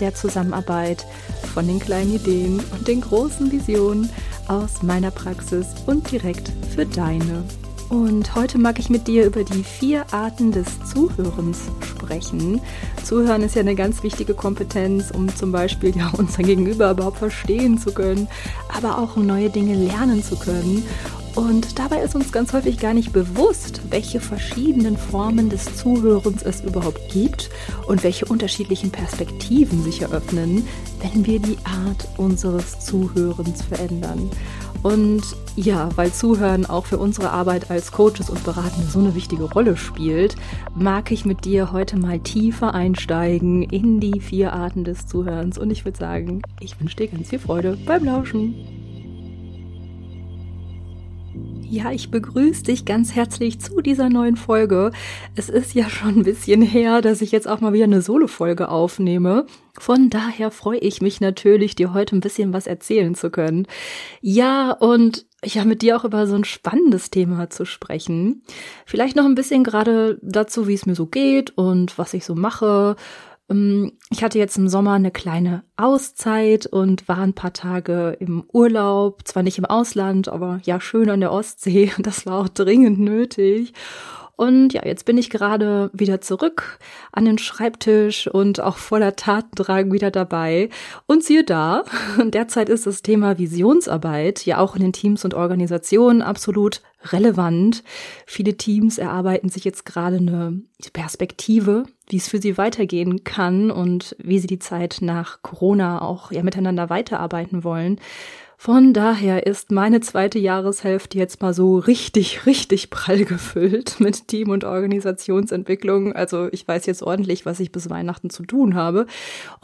der Zusammenarbeit, von den kleinen Ideen und den großen Visionen aus meiner Praxis und direkt für deine. Und heute mag ich mit dir über die vier Arten des Zuhörens sprechen. Zuhören ist ja eine ganz wichtige Kompetenz, um zum Beispiel ja unser Gegenüber überhaupt verstehen zu können, aber auch um neue Dinge lernen zu können. Und dabei ist uns ganz häufig gar nicht bewusst, welche verschiedenen Formen des Zuhörens es überhaupt gibt und welche unterschiedlichen Perspektiven sich eröffnen, wenn wir die Art unseres Zuhörens verändern. Und ja, weil Zuhören auch für unsere Arbeit als Coaches und Beratende so eine wichtige Rolle spielt, mag ich mit dir heute mal tiefer einsteigen in die vier Arten des Zuhörens. Und ich würde sagen, ich wünsche dir ganz viel Freude beim Lauschen. Ja, ich begrüße dich ganz herzlich zu dieser neuen Folge. Es ist ja schon ein bisschen her, dass ich jetzt auch mal wieder eine Solo-Folge aufnehme. Von daher freue ich mich natürlich, dir heute ein bisschen was erzählen zu können. Ja, und ja, mit dir auch über so ein spannendes Thema zu sprechen. Vielleicht noch ein bisschen gerade dazu, wie es mir so geht und was ich so mache ich hatte jetzt im Sommer eine kleine Auszeit und war ein paar Tage im Urlaub, zwar nicht im Ausland, aber ja schön an der Ostsee. Das war auch dringend nötig. Und ja, jetzt bin ich gerade wieder zurück an den Schreibtisch und auch voller Tatendrang wieder dabei. Und siehe da, derzeit ist das Thema Visionsarbeit ja auch in den Teams und Organisationen absolut relevant. Viele Teams erarbeiten sich jetzt gerade eine Perspektive, wie es für sie weitergehen kann und wie sie die Zeit nach Corona auch ja miteinander weiterarbeiten wollen. Von daher ist meine zweite Jahreshälfte jetzt mal so richtig, richtig prall gefüllt mit Team- und Organisationsentwicklung. Also ich weiß jetzt ordentlich, was ich bis Weihnachten zu tun habe.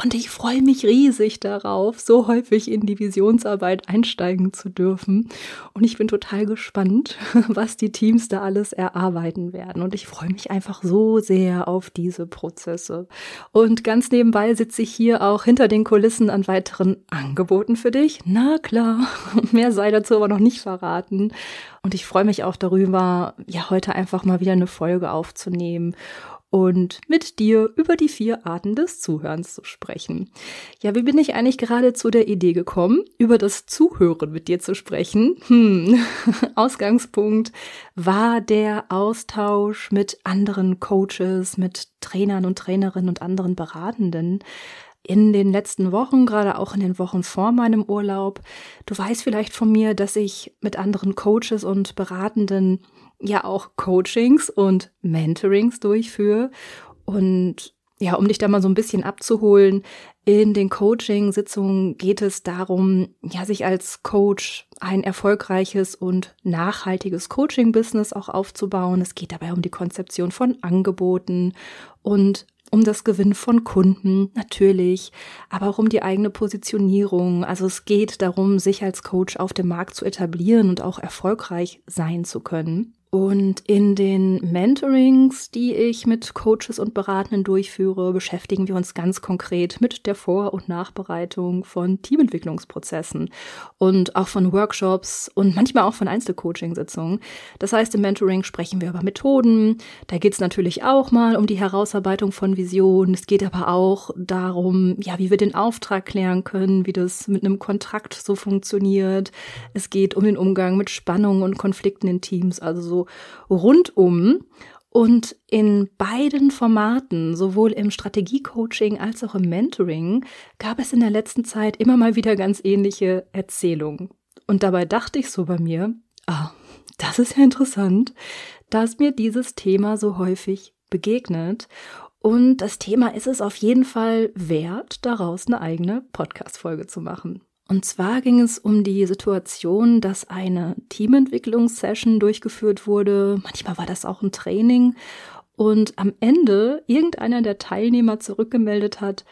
Und ich freue mich riesig darauf, so häufig in die Visionsarbeit einsteigen zu dürfen. Und ich bin total gespannt, was die Teams da alles erarbeiten werden. Und ich freue mich einfach so sehr auf diese Prozesse. Und ganz nebenbei sitze ich hier auch hinter den Kulissen an weiteren Angeboten für dich. Na klar Mehr sei dazu aber noch nicht verraten. Und ich freue mich auch darüber, ja, heute einfach mal wieder eine Folge aufzunehmen und mit dir über die vier Arten des Zuhörens zu sprechen. Ja, wie bin ich eigentlich gerade zu der Idee gekommen, über das Zuhören mit dir zu sprechen? Hm. Ausgangspunkt war der Austausch mit anderen Coaches, mit Trainern und Trainerinnen und anderen Beratenden in den letzten Wochen, gerade auch in den Wochen vor meinem Urlaub. Du weißt vielleicht von mir, dass ich mit anderen Coaches und Beratenden ja auch Coachings und Mentorings durchführe. Und ja, um dich da mal so ein bisschen abzuholen, in den Coaching-Sitzungen geht es darum, ja, sich als Coach ein erfolgreiches und nachhaltiges Coaching-Business auch aufzubauen. Es geht dabei um die Konzeption von Angeboten und um das Gewinn von Kunden, natürlich, aber auch um die eigene Positionierung. Also es geht darum, sich als Coach auf dem Markt zu etablieren und auch erfolgreich sein zu können. Und in den Mentorings, die ich mit Coaches und Beratenden durchführe, beschäftigen wir uns ganz konkret mit der Vor- und Nachbereitung von Teamentwicklungsprozessen und auch von Workshops und manchmal auch von Einzelcoaching-Sitzungen. Das heißt, im Mentoring sprechen wir über Methoden. Da geht es natürlich auch mal um die Herausarbeitung von Visionen. Es geht aber auch darum, ja, wie wir den Auftrag klären können, wie das mit einem Kontrakt so funktioniert. Es geht um den Umgang mit Spannungen und Konflikten in Teams, also so rundum. Und in beiden Formaten, sowohl im Strategiecoaching als auch im Mentoring, gab es in der letzten Zeit immer mal wieder ganz ähnliche Erzählungen. Und dabei dachte ich so bei mir, ah, das ist ja interessant, dass mir dieses Thema so häufig begegnet. Und das Thema ist es auf jeden Fall wert, daraus eine eigene Podcast-Folge zu machen. Und zwar ging es um die Situation, dass eine Teamentwicklungssession durchgeführt wurde. Manchmal war das auch ein Training. Und am Ende irgendeiner der Teilnehmer zurückgemeldet hat,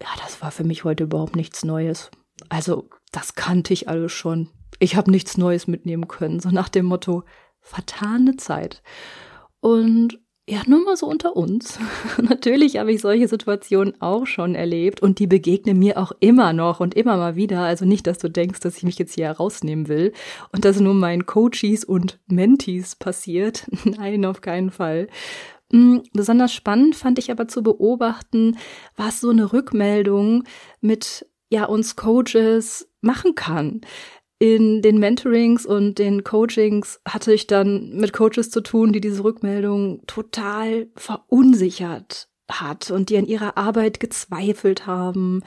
ja, das war für mich heute überhaupt nichts Neues. Also, das kannte ich alles schon. Ich habe nichts Neues mitnehmen können, so nach dem Motto, vertane Zeit. Und ja, nur mal so unter uns. Natürlich habe ich solche Situationen auch schon erlebt und die begegnen mir auch immer noch und immer mal wieder. Also nicht, dass du denkst, dass ich mich jetzt hier herausnehmen will und dass nur meinen Coaches und Mentees passiert. Nein, auf keinen Fall. Hm, besonders spannend fand ich aber zu beobachten, was so eine Rückmeldung mit ja uns Coaches machen kann in den Mentorings und den Coachings hatte ich dann mit Coaches zu tun, die diese Rückmeldung total verunsichert hat und die an ihrer Arbeit gezweifelt haben,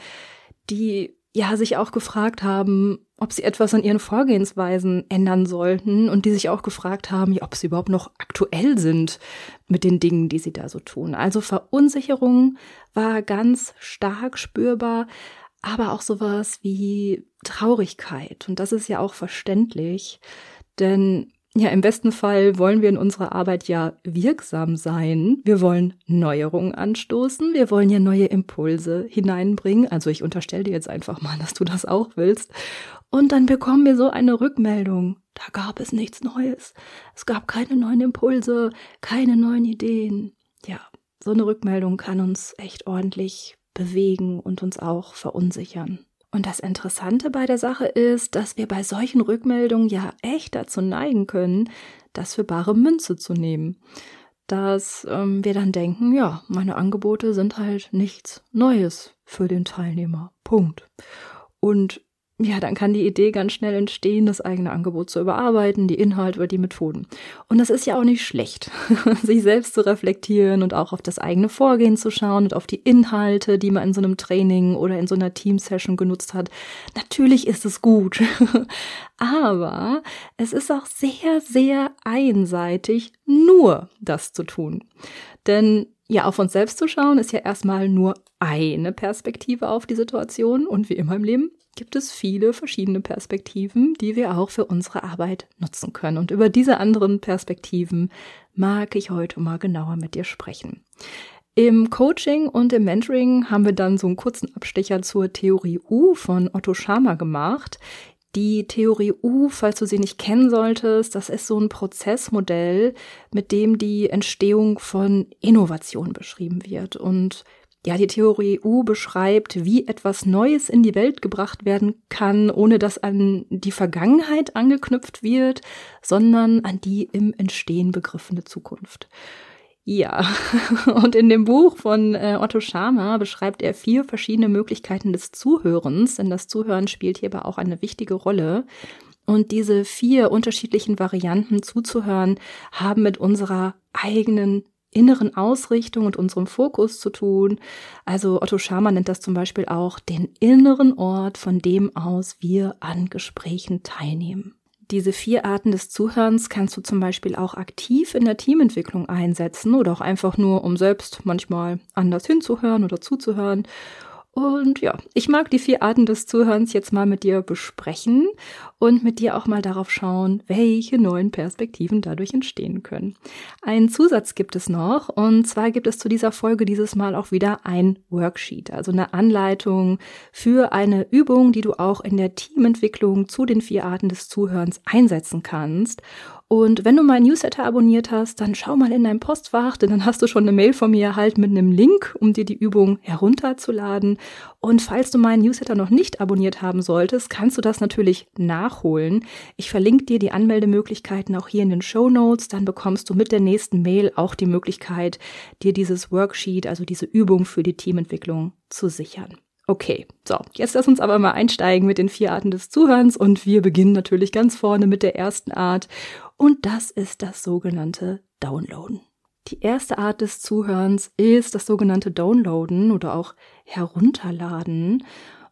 die ja sich auch gefragt haben, ob sie etwas an ihren Vorgehensweisen ändern sollten und die sich auch gefragt haben, ob sie überhaupt noch aktuell sind mit den Dingen, die sie da so tun. Also Verunsicherung war ganz stark spürbar, aber auch sowas wie Traurigkeit. Und das ist ja auch verständlich, denn ja, im besten Fall wollen wir in unserer Arbeit ja wirksam sein. Wir wollen Neuerungen anstoßen. Wir wollen ja neue Impulse hineinbringen. Also ich unterstelle dir jetzt einfach mal, dass du das auch willst. Und dann bekommen wir so eine Rückmeldung. Da gab es nichts Neues. Es gab keine neuen Impulse, keine neuen Ideen. Ja, so eine Rückmeldung kann uns echt ordentlich bewegen und uns auch verunsichern. Und das Interessante bei der Sache ist, dass wir bei solchen Rückmeldungen ja echt dazu neigen können, das für bare Münze zu nehmen. Dass ähm, wir dann denken, ja, meine Angebote sind halt nichts Neues für den Teilnehmer. Punkt. Und ja, dann kann die Idee ganz schnell entstehen, das eigene Angebot zu überarbeiten, die Inhalte oder die Methoden. Und das ist ja auch nicht schlecht, sich selbst zu reflektieren und auch auf das eigene Vorgehen zu schauen und auf die Inhalte, die man in so einem Training oder in so einer Team-Session genutzt hat. Natürlich ist es gut, aber es ist auch sehr, sehr einseitig, nur das zu tun. Denn ja, auf uns selbst zu schauen, ist ja erstmal nur eine Perspektive auf die Situation und wie immer im Leben gibt es viele verschiedene Perspektiven, die wir auch für unsere Arbeit nutzen können. Und über diese anderen Perspektiven mag ich heute mal genauer mit dir sprechen. Im Coaching und im Mentoring haben wir dann so einen kurzen Abstecher zur Theorie U von Otto Schama gemacht. Die Theorie U, falls du sie nicht kennen solltest, das ist so ein Prozessmodell, mit dem die Entstehung von Innovation beschrieben wird. Und ja, die Theorie U beschreibt, wie etwas Neues in die Welt gebracht werden kann, ohne dass an die Vergangenheit angeknüpft wird, sondern an die im Entstehen begriffene Zukunft. Ja, und in dem Buch von äh, Otto Schama beschreibt er vier verschiedene Möglichkeiten des Zuhörens, denn das Zuhören spielt hierbei auch eine wichtige Rolle. Und diese vier unterschiedlichen Varianten zuzuhören haben mit unserer eigenen inneren Ausrichtung und unserem Fokus zu tun. Also Otto Schama nennt das zum Beispiel auch den inneren Ort, von dem aus wir an Gesprächen teilnehmen. Diese vier Arten des Zuhörens kannst du zum Beispiel auch aktiv in der Teamentwicklung einsetzen oder auch einfach nur, um selbst manchmal anders hinzuhören oder zuzuhören und ja, ich mag die vier Arten des Zuhörens jetzt mal mit dir besprechen und mit dir auch mal darauf schauen, welche neuen Perspektiven dadurch entstehen können. Einen Zusatz gibt es noch und zwar gibt es zu dieser Folge dieses Mal auch wieder ein Worksheet, also eine Anleitung für eine Übung, die du auch in der Teamentwicklung zu den vier Arten des Zuhörens einsetzen kannst. Und wenn du meinen Newsletter abonniert hast, dann schau mal in dein Postfach, denn dann hast du schon eine Mail von mir erhalten mit einem Link, um dir die Übung herunterzuladen. Und falls du meinen Newsletter noch nicht abonniert haben solltest, kannst du das natürlich nachholen. Ich verlinke dir die Anmeldemöglichkeiten auch hier in den Show Notes. Dann bekommst du mit der nächsten Mail auch die Möglichkeit, dir dieses Worksheet, also diese Übung für die Teamentwicklung zu sichern. Okay, so, jetzt lass uns aber mal einsteigen mit den vier Arten des Zuhörens und wir beginnen natürlich ganz vorne mit der ersten Art und das ist das sogenannte Downloaden. Die erste Art des Zuhörens ist das sogenannte Downloaden oder auch Herunterladen.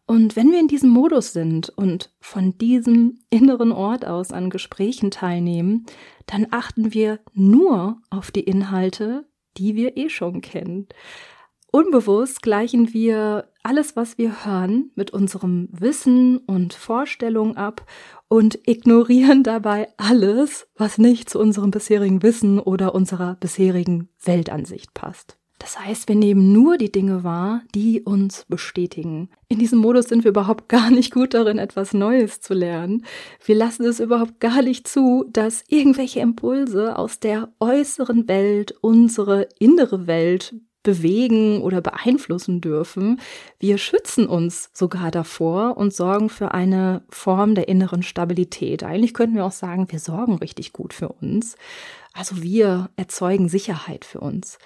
Und wenn wir in diesem Modus sind und von diesem inneren Ort aus an Gesprächen teilnehmen, dann achten wir nur auf die Inhalte, die wir eh schon kennen. Unbewusst gleichen wir alles, was wir hören, mit unserem Wissen und Vorstellung ab und ignorieren dabei alles, was nicht zu unserem bisherigen Wissen oder unserer bisherigen Weltansicht passt. Das heißt, wir nehmen nur die Dinge wahr, die uns bestätigen. In diesem Modus sind wir überhaupt gar nicht gut darin, etwas Neues zu lernen. Wir lassen es überhaupt gar nicht zu, dass irgendwelche Impulse aus der äußeren Welt unsere innere Welt bewegen oder beeinflussen dürfen. Wir schützen uns sogar davor und sorgen für eine Form der inneren Stabilität. Eigentlich könnten wir auch sagen, wir sorgen richtig gut für uns. Also wir erzeugen Sicherheit für uns.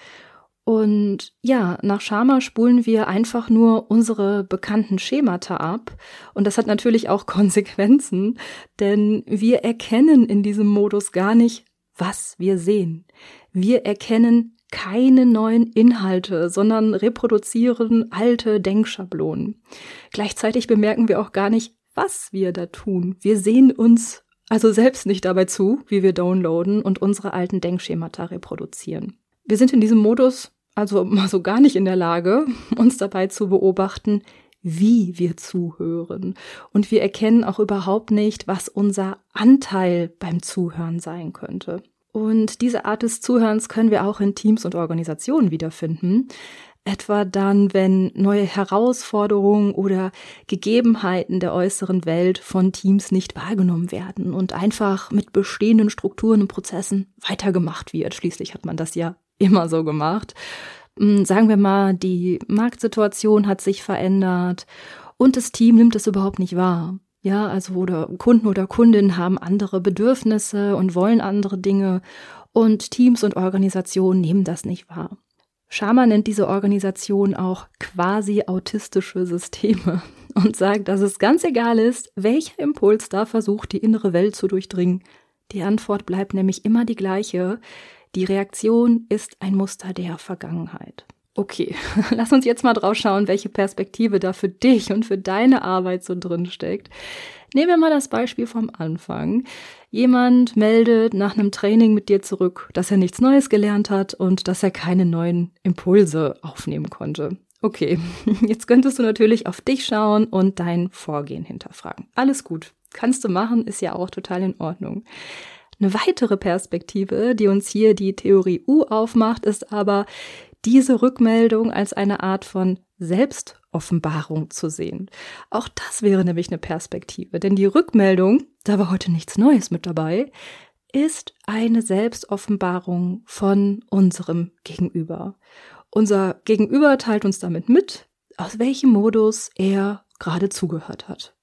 Und ja, nach Schama spulen wir einfach nur unsere bekannten Schemata ab. Und das hat natürlich auch Konsequenzen, denn wir erkennen in diesem Modus gar nicht, was wir sehen. Wir erkennen keine neuen Inhalte, sondern reproduzieren alte Denkschablonen. Gleichzeitig bemerken wir auch gar nicht, was wir da tun. Wir sehen uns also selbst nicht dabei zu, wie wir downloaden und unsere alten Denkschemata reproduzieren. Wir sind in diesem Modus also mal so gar nicht in der Lage, uns dabei zu beobachten, wie wir zuhören. Und wir erkennen auch überhaupt nicht, was unser Anteil beim Zuhören sein könnte. Und diese Art des Zuhörens können wir auch in Teams und Organisationen wiederfinden. Etwa dann, wenn neue Herausforderungen oder Gegebenheiten der äußeren Welt von Teams nicht wahrgenommen werden und einfach mit bestehenden Strukturen und Prozessen weitergemacht wird. Schließlich hat man das ja immer so gemacht. Hm, sagen wir mal, die Marktsituation hat sich verändert und das Team nimmt es überhaupt nicht wahr. Ja, also oder Kunden oder Kundinnen haben andere Bedürfnisse und wollen andere Dinge und Teams und Organisationen nehmen das nicht wahr. Schama nennt diese Organisation auch quasi autistische Systeme und sagt, dass es ganz egal ist, welcher Impuls da versucht, die innere Welt zu durchdringen. Die Antwort bleibt nämlich immer die gleiche. Die Reaktion ist ein Muster der Vergangenheit. Okay, lass uns jetzt mal drauf schauen, welche Perspektive da für dich und für deine Arbeit so drin steckt. Nehmen wir mal das Beispiel vom Anfang. Jemand meldet nach einem Training mit dir zurück, dass er nichts Neues gelernt hat und dass er keine neuen Impulse aufnehmen konnte. Okay, jetzt könntest du natürlich auf dich schauen und dein Vorgehen hinterfragen. Alles gut, kannst du machen, ist ja auch total in Ordnung. Eine weitere Perspektive, die uns hier die Theorie U aufmacht, ist aber, diese Rückmeldung als eine Art von Selbstoffenbarung zu sehen. Auch das wäre nämlich eine Perspektive, denn die Rückmeldung, da war heute nichts Neues mit dabei, ist eine Selbstoffenbarung von unserem Gegenüber. Unser Gegenüber teilt uns damit mit, aus welchem Modus er gerade zugehört hat.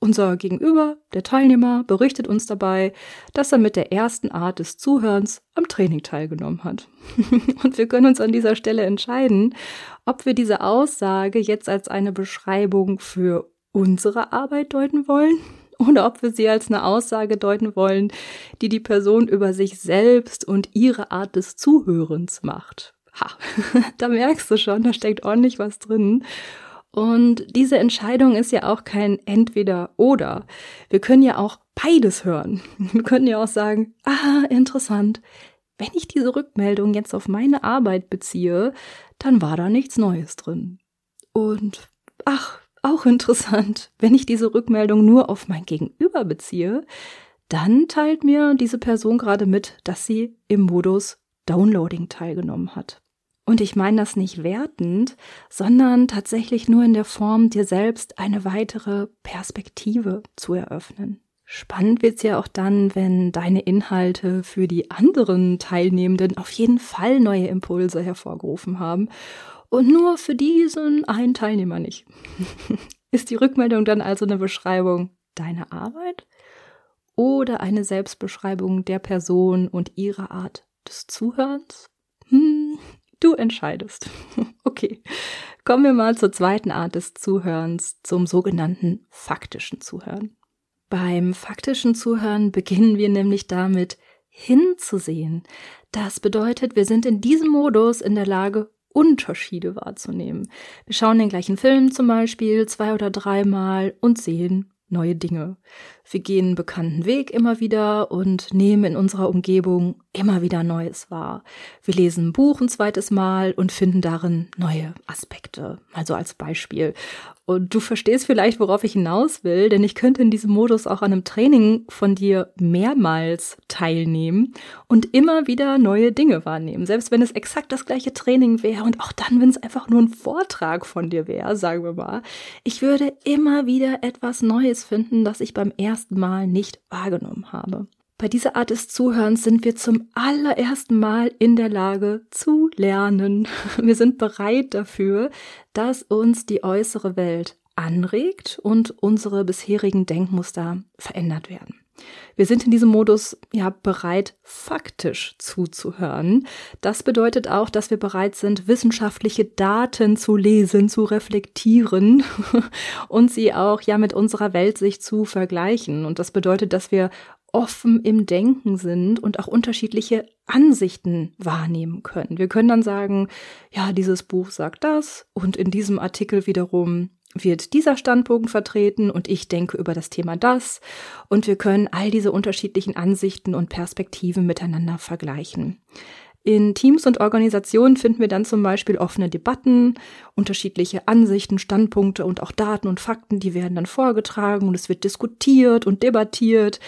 Unser Gegenüber, der Teilnehmer, berichtet uns dabei, dass er mit der ersten Art des Zuhörens am Training teilgenommen hat. Und wir können uns an dieser Stelle entscheiden, ob wir diese Aussage jetzt als eine Beschreibung für unsere Arbeit deuten wollen oder ob wir sie als eine Aussage deuten wollen, die die Person über sich selbst und ihre Art des Zuhörens macht. Ha, da merkst du schon, da steckt ordentlich was drin. Und diese Entscheidung ist ja auch kein entweder oder. Wir können ja auch beides hören. Wir können ja auch sagen, ah, interessant. Wenn ich diese Rückmeldung jetzt auf meine Arbeit beziehe, dann war da nichts Neues drin. Und ach, auch interessant. Wenn ich diese Rückmeldung nur auf mein Gegenüber beziehe, dann teilt mir diese Person gerade mit, dass sie im Modus Downloading teilgenommen hat. Und ich meine das nicht wertend, sondern tatsächlich nur in der Form, dir selbst eine weitere Perspektive zu eröffnen. Spannend wird's ja auch dann, wenn deine Inhalte für die anderen Teilnehmenden auf jeden Fall neue Impulse hervorgerufen haben und nur für diesen einen Teilnehmer nicht. Ist die Rückmeldung dann also eine Beschreibung deiner Arbeit oder eine Selbstbeschreibung der Person und ihrer Art des Zuhörens? Hm, Du entscheidest. Okay, kommen wir mal zur zweiten Art des Zuhörens, zum sogenannten faktischen Zuhören. Beim faktischen Zuhören beginnen wir nämlich damit, hinzusehen. Das bedeutet, wir sind in diesem Modus in der Lage, Unterschiede wahrzunehmen. Wir schauen den gleichen Film zum Beispiel zwei oder dreimal und sehen neue Dinge. Wir gehen einen bekannten Weg immer wieder und nehmen in unserer Umgebung immer wieder Neues wahr. Wir lesen ein Buch ein zweites Mal und finden darin neue Aspekte. Mal so als Beispiel. Und du verstehst vielleicht, worauf ich hinaus will, denn ich könnte in diesem Modus auch an einem Training von dir mehrmals teilnehmen und immer wieder neue Dinge wahrnehmen. Selbst wenn es exakt das gleiche Training wäre und auch dann, wenn es einfach nur ein Vortrag von dir wäre, sagen wir mal. Ich würde immer wieder etwas Neues finden, das ich beim ersten Mal nicht wahrgenommen habe. Bei dieser Art des Zuhörens sind wir zum allerersten Mal in der Lage zu lernen. Wir sind bereit dafür, dass uns die äußere Welt anregt und unsere bisherigen Denkmuster verändert werden. Wir sind in diesem Modus ja bereit, faktisch zuzuhören. Das bedeutet auch, dass wir bereit sind, wissenschaftliche Daten zu lesen, zu reflektieren und sie auch ja mit unserer Weltsicht zu vergleichen. Und das bedeutet, dass wir offen im Denken sind und auch unterschiedliche Ansichten wahrnehmen können. Wir können dann sagen, ja, dieses Buch sagt das und in diesem Artikel wiederum wird dieser Standpunkt vertreten und ich denke über das Thema das und wir können all diese unterschiedlichen Ansichten und Perspektiven miteinander vergleichen. In Teams und Organisationen finden wir dann zum Beispiel offene Debatten, unterschiedliche Ansichten, Standpunkte und auch Daten und Fakten, die werden dann vorgetragen und es wird diskutiert und debattiert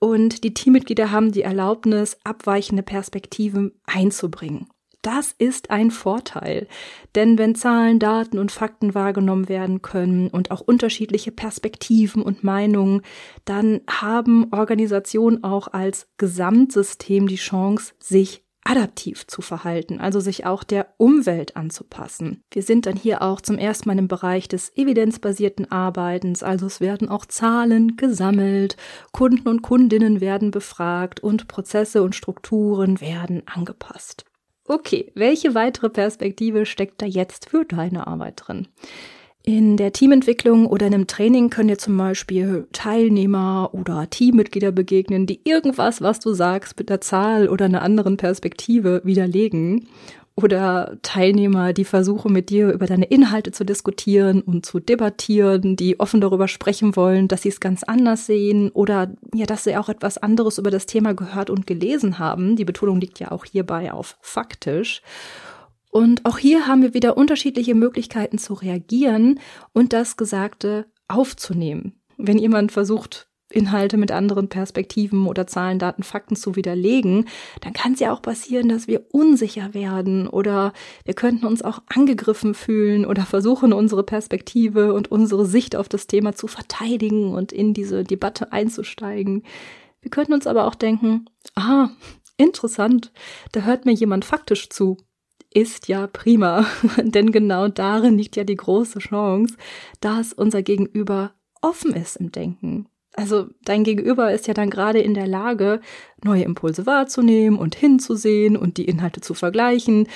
und die Teammitglieder haben die Erlaubnis, abweichende Perspektiven einzubringen. Das ist ein Vorteil, denn wenn Zahlen, Daten und Fakten wahrgenommen werden können und auch unterschiedliche Perspektiven und Meinungen, dann haben Organisationen auch als Gesamtsystem die Chance, sich adaptiv zu verhalten, also sich auch der Umwelt anzupassen. Wir sind dann hier auch zum ersten Mal im Bereich des evidenzbasierten Arbeitens, also es werden auch Zahlen gesammelt, Kunden und Kundinnen werden befragt und Prozesse und Strukturen werden angepasst. Okay, welche weitere Perspektive steckt da jetzt für deine Arbeit drin? In der Teamentwicklung oder in einem Training können dir zum Beispiel Teilnehmer oder Teammitglieder begegnen, die irgendwas, was du sagst, mit einer Zahl oder einer anderen Perspektive widerlegen. Oder Teilnehmer, die versuchen mit dir über deine Inhalte zu diskutieren und zu debattieren, die offen darüber sprechen wollen, dass sie es ganz anders sehen oder ja, dass sie auch etwas anderes über das Thema gehört und gelesen haben. Die Betonung liegt ja auch hierbei auf faktisch. Und auch hier haben wir wieder unterschiedliche Möglichkeiten zu reagieren und das Gesagte aufzunehmen. Wenn jemand versucht, Inhalte mit anderen Perspektiven oder Zahlen, Daten, Fakten zu widerlegen, dann kann es ja auch passieren, dass wir unsicher werden oder wir könnten uns auch angegriffen fühlen oder versuchen, unsere Perspektive und unsere Sicht auf das Thema zu verteidigen und in diese Debatte einzusteigen. Wir könnten uns aber auch denken, ah, interessant, da hört mir jemand faktisch zu ist ja prima, denn genau darin liegt ja die große Chance, dass unser Gegenüber offen ist im Denken. Also dein Gegenüber ist ja dann gerade in der Lage, neue Impulse wahrzunehmen und hinzusehen und die Inhalte zu vergleichen.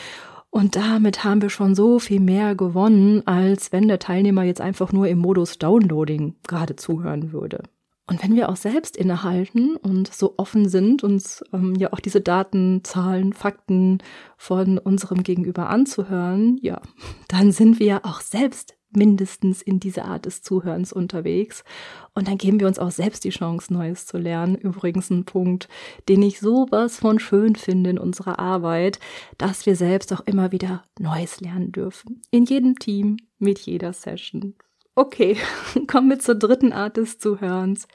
Und damit haben wir schon so viel mehr gewonnen, als wenn der Teilnehmer jetzt einfach nur im Modus Downloading gerade zuhören würde. Und wenn wir auch selbst innehalten und so offen sind, uns ähm, ja auch diese Daten, Zahlen, Fakten von unserem Gegenüber anzuhören, ja, dann sind wir ja auch selbst mindestens in dieser Art des Zuhörens unterwegs. Und dann geben wir uns auch selbst die Chance, Neues zu lernen. Übrigens ein Punkt, den ich sowas von schön finde in unserer Arbeit, dass wir selbst auch immer wieder Neues lernen dürfen. In jedem Team, mit jeder Session. Okay, kommen wir zur dritten Art des Zuhörens,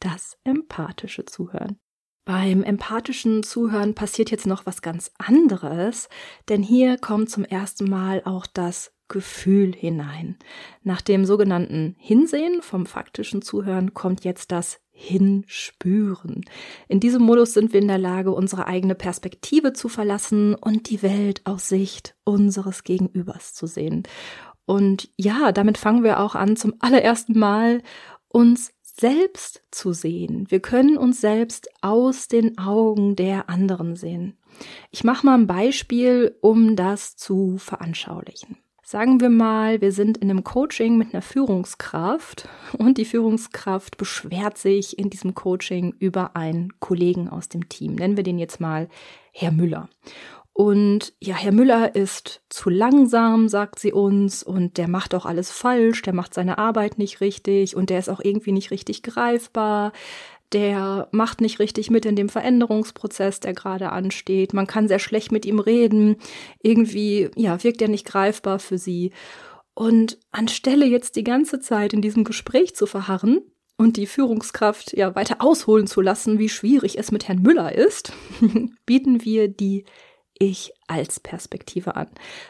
das empathische Zuhören. Beim empathischen Zuhören passiert jetzt noch was ganz anderes, denn hier kommt zum ersten Mal auch das Gefühl hinein. Nach dem sogenannten Hinsehen vom faktischen Zuhören kommt jetzt das Hinspüren. In diesem Modus sind wir in der Lage, unsere eigene Perspektive zu verlassen und die Welt aus Sicht unseres Gegenübers zu sehen. Und ja, damit fangen wir auch an, zum allerersten Mal uns selbst zu sehen. Wir können uns selbst aus den Augen der anderen sehen. Ich mache mal ein Beispiel, um das zu veranschaulichen. Sagen wir mal, wir sind in einem Coaching mit einer Führungskraft und die Führungskraft beschwert sich in diesem Coaching über einen Kollegen aus dem Team. Nennen wir den jetzt mal Herr Müller. Und ja, Herr Müller ist zu langsam, sagt sie uns, und der macht auch alles falsch, der macht seine Arbeit nicht richtig und der ist auch irgendwie nicht richtig greifbar. Der macht nicht richtig mit in dem Veränderungsprozess, der gerade ansteht. Man kann sehr schlecht mit ihm reden. Irgendwie, ja, wirkt er nicht greifbar für sie. Und anstelle jetzt die ganze Zeit in diesem Gespräch zu verharren, und die Führungskraft ja weiter ausholen zu lassen, wie schwierig es mit Herrn Müller ist, bieten wir die Ich als Perspektive an.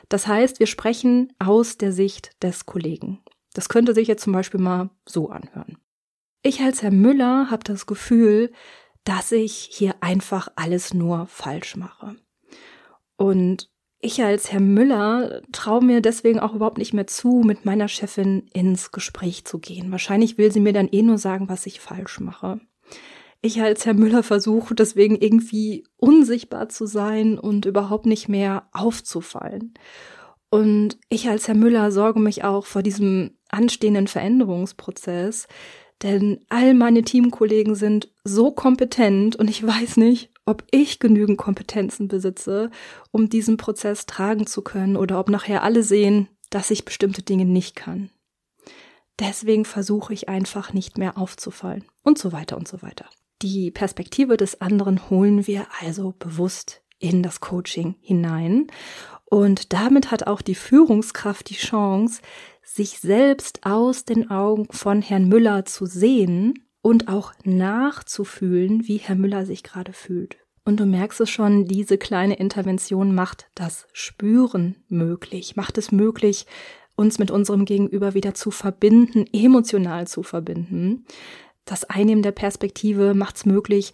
Das heißt, wir sprechen aus der Sicht des Kollegen. Das könnte sich jetzt zum Beispiel mal so anhören. Ich als Herr Müller habe das Gefühl, dass ich hier einfach alles nur falsch mache. Und ich als Herr Müller traue mir deswegen auch überhaupt nicht mehr zu, mit meiner Chefin ins Gespräch zu gehen. Wahrscheinlich will sie mir dann eh nur sagen, was ich falsch mache. Ich als Herr Müller versuche deswegen irgendwie unsichtbar zu sein und überhaupt nicht mehr aufzufallen. Und ich als Herr Müller sorge mich auch vor diesem anstehenden Veränderungsprozess, denn all meine Teamkollegen sind so kompetent und ich weiß nicht, ob ich genügend Kompetenzen besitze, um diesen Prozess tragen zu können oder ob nachher alle sehen, dass ich bestimmte Dinge nicht kann. Deswegen versuche ich einfach nicht mehr aufzufallen und so weiter und so weiter. Die Perspektive des anderen holen wir also bewusst in das Coaching hinein und damit hat auch die Führungskraft die Chance, sich selbst aus den Augen von Herrn Müller zu sehen und auch nachzufühlen, wie Herr Müller sich gerade fühlt. Und du merkst es schon, diese kleine Intervention macht das Spüren möglich, macht es möglich, uns mit unserem Gegenüber wieder zu verbinden, emotional zu verbinden. Das Einnehmen der Perspektive macht es möglich,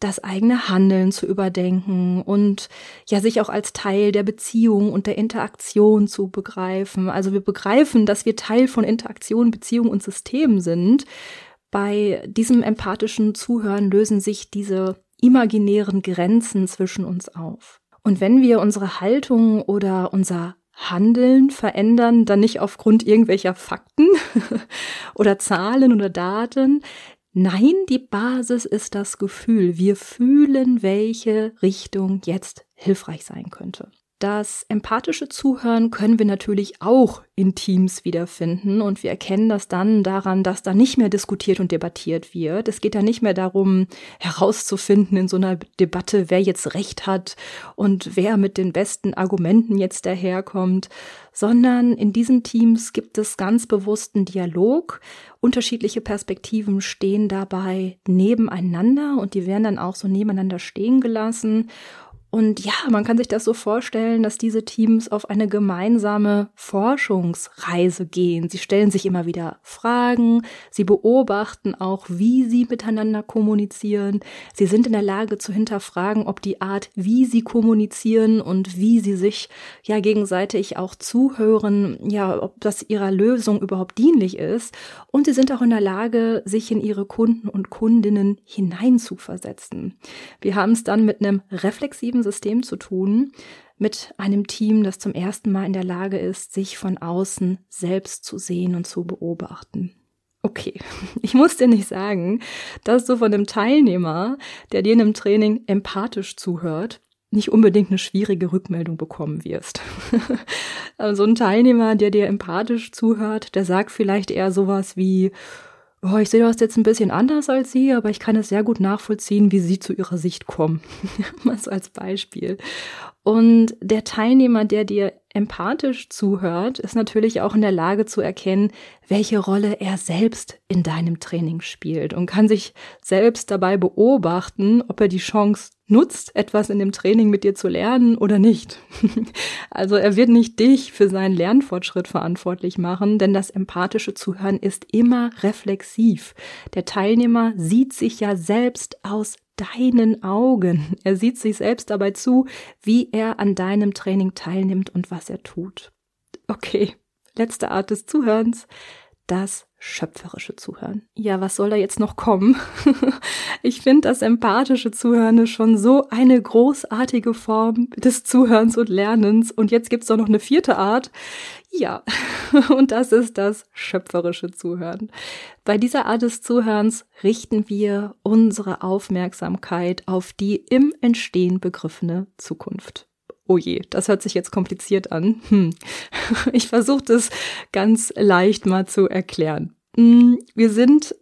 das eigene Handeln zu überdenken und ja sich auch als Teil der Beziehung und der Interaktion zu begreifen. Also wir begreifen, dass wir Teil von Interaktion, Beziehung und System sind bei diesem empathischen Zuhören lösen sich diese imaginären Grenzen zwischen uns auf. Und wenn wir unsere Haltung oder unser Handeln verändern, dann nicht aufgrund irgendwelcher Fakten oder Zahlen oder Daten. Nein, die Basis ist das Gefühl. Wir fühlen, welche Richtung jetzt hilfreich sein könnte. Das empathische Zuhören können wir natürlich auch in Teams wiederfinden und wir erkennen das dann daran, dass da nicht mehr diskutiert und debattiert wird. Es geht da nicht mehr darum, herauszufinden in so einer Debatte, wer jetzt recht hat und wer mit den besten Argumenten jetzt daherkommt, sondern in diesen Teams gibt es ganz bewussten Dialog. Unterschiedliche Perspektiven stehen dabei nebeneinander und die werden dann auch so nebeneinander stehen gelassen und ja, man kann sich das so vorstellen, dass diese Teams auf eine gemeinsame Forschungsreise gehen. Sie stellen sich immer wieder Fragen, sie beobachten auch, wie sie miteinander kommunizieren. Sie sind in der Lage zu hinterfragen, ob die Art, wie sie kommunizieren und wie sie sich ja gegenseitig auch zuhören, ja, ob das ihrer Lösung überhaupt dienlich ist. Und sie sind auch in der Lage, sich in ihre Kunden und Kundinnen hineinzuversetzen. Wir haben es dann mit einem reflexiven kreativen System zu tun, mit einem Team, das zum ersten Mal in der Lage ist, sich von außen selbst zu sehen und zu beobachten. Okay, ich muss dir nicht sagen, dass du von einem Teilnehmer, der dir in einem Training empathisch zuhört, nicht unbedingt eine schwierige Rückmeldung bekommen wirst. so ein Teilnehmer, der dir empathisch zuhört, der sagt vielleicht eher sowas wie, oh, ich sehe das jetzt ein bisschen anders als Sie, aber ich kann es sehr gut nachvollziehen, wie Sie zu Ihrer Sicht kommen. Mal so als Beispiel. Und der Teilnehmer, der dir empathisch zuhört, ist natürlich auch in der Lage zu erkennen, welche Rolle er selbst in deinem Training spielt und kann sich selbst dabei beobachten, ob er die Chance nutzt, etwas in dem Training mit dir zu lernen oder nicht. also er wird nicht dich für seinen Lernfortschritt verantwortlich machen, denn das empathische Zuhören ist immer reflexiv. Der Teilnehmer sieht sich ja selbst aus deinen Augen. Er sieht sich selbst dabei zu, wie er an deinem Training teilnimmt und was er tut. Okay, letzte Art des Zuhörens, das schöpferische Zuhören. Ja, was soll da jetzt noch kommen? ich finde das empathische Zuhören ist schon so eine großartige Form des Zuhörens und Lernens. Und jetzt gibt's doch noch eine vierte Art. Ja, und das ist das schöpferische Zuhören. Bei dieser Art des Zuhörens richten wir unsere Aufmerksamkeit auf die im Entstehen begriffene Zukunft. Oh je, das hört sich jetzt kompliziert an. Hm. Ich versuche das ganz leicht mal zu erklären. Hm, wir sind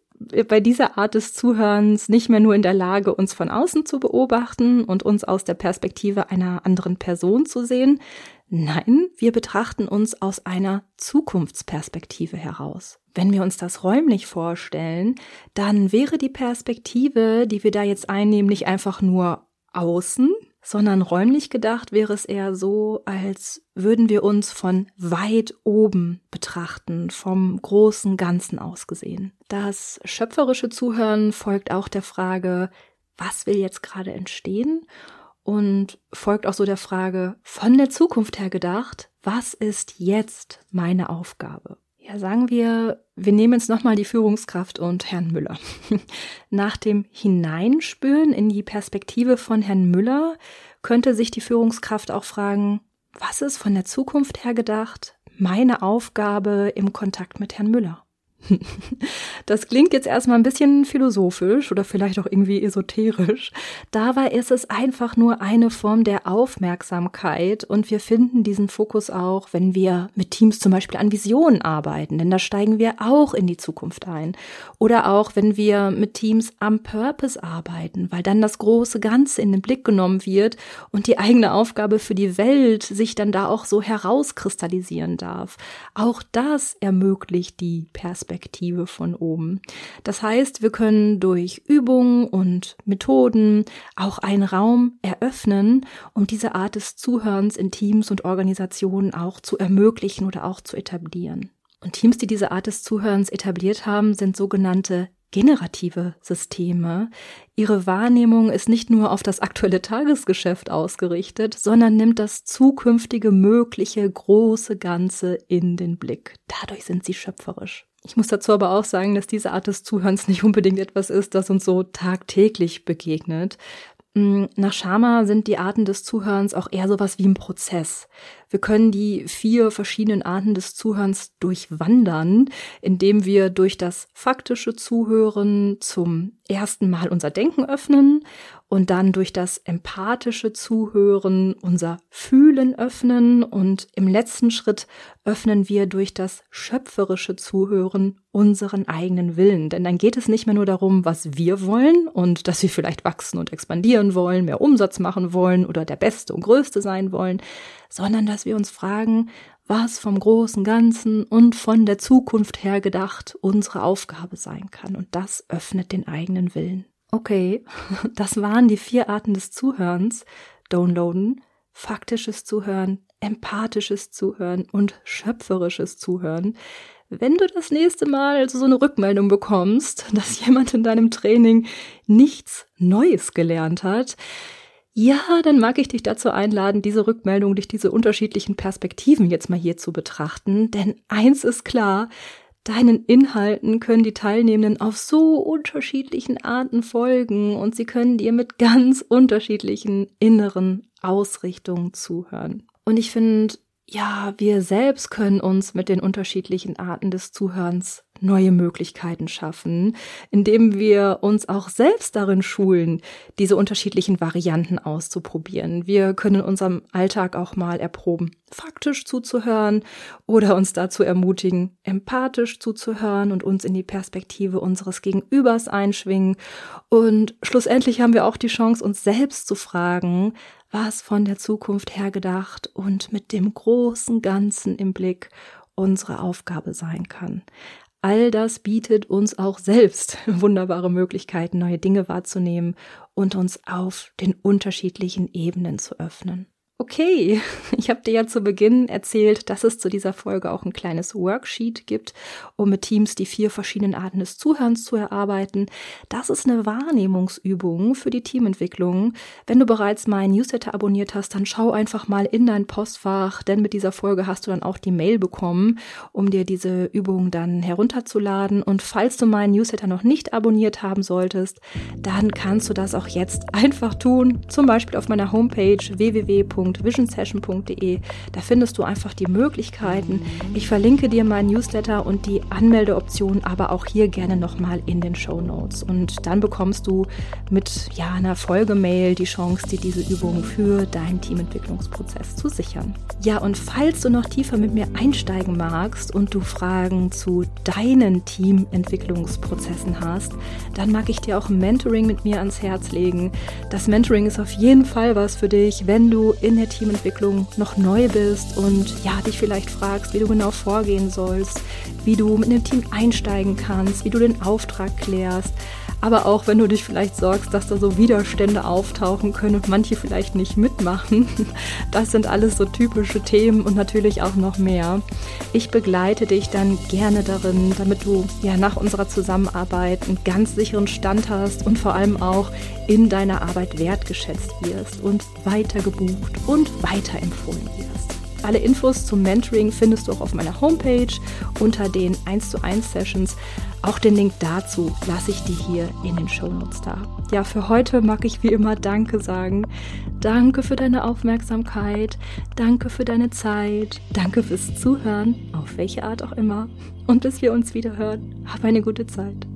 bei dieser Art des Zuhörens nicht mehr nur in der Lage, uns von außen zu beobachten und uns aus der Perspektive einer anderen Person zu sehen. Nein, wir betrachten uns aus einer Zukunftsperspektive heraus. Wenn wir uns das räumlich vorstellen, dann wäre die Perspektive, die wir da jetzt einnehmen, nicht einfach nur außen, sondern räumlich gedacht wäre es eher so, als würden wir uns von weit oben betrachten, vom großen Ganzen aus gesehen. Das schöpferische Zuhören folgt auch der Frage, was will jetzt gerade entstehen? Und folgt auch so der Frage, von der Zukunft her gedacht, was ist jetzt meine Aufgabe? Ja, sagen wir, wir nehmen jetzt nochmal die Führungskraft und Herrn Müller. Nach dem Hineinspüren in die Perspektive von Herrn Müller könnte sich die Führungskraft auch fragen, was ist von der Zukunft her gedacht meine Aufgabe im Kontakt mit Herrn Müller? Das klingt jetzt erstmal ein bisschen philosophisch oder vielleicht auch irgendwie esoterisch. Dabei ist es einfach nur eine Form der Aufmerksamkeit und wir finden diesen Fokus auch, wenn wir mit Teams zum Beispiel an Visionen arbeiten, denn da steigen wir auch in die Zukunft ein. Oder auch, wenn wir mit Teams am Purpose arbeiten, weil dann das große Ganze in den Blick genommen wird und die eigene Aufgabe für die Welt sich dann da auch so herauskristallisieren darf. Auch das ermöglicht die Perspektive Perspektive von oben. Das heißt, wir können durch Übungen und Methoden auch einen Raum eröffnen, um diese Art des Zuhörens in Teams und Organisationen auch zu ermöglichen oder auch zu etablieren. Und Teams, die diese Art des Zuhörens etabliert haben, sind sogenannte generative Systeme. Ihre Wahrnehmung ist nicht nur auf das aktuelle Tagesgeschäft ausgerichtet, sondern nimmt das zukünftige mögliche große Ganze in den Blick. Dadurch sind sie schöpferisch. Ich muss dazu aber auch sagen, dass diese Art des Zuhörens nicht unbedingt etwas ist, das uns so tagtäglich begegnet. Mm, nach Schama sind die Arten des Zuhörens auch eher sowas wie ein Prozess. Wir können die vier verschiedenen Arten des Zuhörens durchwandern, indem wir durch das faktische Zuhören zum ersten Mal unser Denken öffnen und dann durch das empathische Zuhören unser Fühlen öffnen und im letzten Schritt öffnen wir durch das schöpferische Zuhören unseren eigenen Willen. Denn dann geht es nicht mehr nur darum, was wir wollen und dass wir vielleicht wachsen und expandieren wollen, mehr Umsatz machen wollen oder der Beste und Größte sein wollen, sondern dass wir uns fragen, was vom großen Ganzen und von der Zukunft her gedacht unsere Aufgabe sein kann. Und das öffnet den eigenen Willen. Okay, das waren die vier Arten des Zuhörens. Downloaden, faktisches Zuhören, empathisches Zuhören und schöpferisches Zuhören. Wenn du das nächste Mal also so eine Rückmeldung bekommst, dass jemand in deinem Training nichts Neues gelernt hat, ja, dann mag ich dich dazu einladen, diese Rückmeldung durch diese unterschiedlichen Perspektiven jetzt mal hier zu betrachten. Denn eins ist klar, deinen Inhalten können die Teilnehmenden auf so unterschiedlichen Arten folgen und sie können dir mit ganz unterschiedlichen inneren Ausrichtungen zuhören. Und ich finde, ja, wir selbst können uns mit den unterschiedlichen Arten des Zuhörens neue Möglichkeiten schaffen, indem wir uns auch selbst darin schulen, diese unterschiedlichen Varianten auszuprobieren. Wir können unserem Alltag auch mal erproben, faktisch zuzuhören oder uns dazu ermutigen, empathisch zuzuhören und uns in die Perspektive unseres Gegenübers einschwingen. Und schlussendlich haben wir auch die Chance, uns selbst zu fragen, was von der Zukunft her gedacht und mit dem großen Ganzen im Blick unsere Aufgabe sein kann all das bietet uns auch selbst wunderbare Möglichkeiten, neue Dinge wahrzunehmen und uns auf den unterschiedlichen Ebenen zu öffnen. Okay, ich habe dir ja zu Beginn erzählt, dass es zu dieser Folge auch ein kleines Worksheet gibt, um mit Teams die vier verschiedenen Arten des Zuhörens zu erarbeiten. Das ist eine Wahrnehmungsübung für die Teamentwicklung. Wenn du bereits meinen Newsletter abonniert hast, dann schau einfach mal in dein Postfach, denn mit dieser Folge hast du dann auch die Mail bekommen, um dir diese Übung dann herunterzuladen. Und falls du meinen Newsletter noch nicht abonniert haben solltest, dann kannst du das auch jetzt einfach tun, zum Beispiel auf meiner Homepage www www.visionsession.de. Da findest du einfach die Möglichkeiten. Ich verlinke dir meinen Newsletter und die Anmeldeoption, aber auch hier gerne nochmal in den Show Notes. Und dann bekommst du mit ja, einer Folgemail die Chance, dir diese Übung für deinen Teamentwicklungsprozess zu sichern. Ja, und falls du noch tiefer mit mir einsteigen magst und du Fragen zu deinen Teamentwicklungsprozessen hast, dann mag ich dir auch Mentoring mit mir ans Herz legen. Das Mentoring ist auf jeden Fall was für dich, wenn du in der Teamentwicklung noch neu bist und ja, dich vielleicht fragst, wie du genau vorgehen sollst, wie du mit einem Team einsteigen kannst, wie du den Auftrag klärst aber auch wenn du dich vielleicht sorgst, dass da so Widerstände auftauchen können und manche vielleicht nicht mitmachen. Das sind alles so typische Themen und natürlich auch noch mehr. Ich begleite dich dann gerne darin, damit du ja nach unserer Zusammenarbeit einen ganz sicheren Stand hast und vor allem auch in deiner Arbeit wertgeschätzt wirst und weiter gebucht und weiterempfohlen wirst. Alle Infos zum Mentoring findest du auch auf meiner Homepage unter den 1 zu 1 Sessions. Auch den Link dazu lasse ich dir hier in den Show Notes da. Ja, für heute mag ich wie immer Danke sagen. Danke für deine Aufmerksamkeit. Danke für deine Zeit. Danke fürs Zuhören, auf welche Art auch immer. Und bis wir uns wieder hören, hab eine gute Zeit.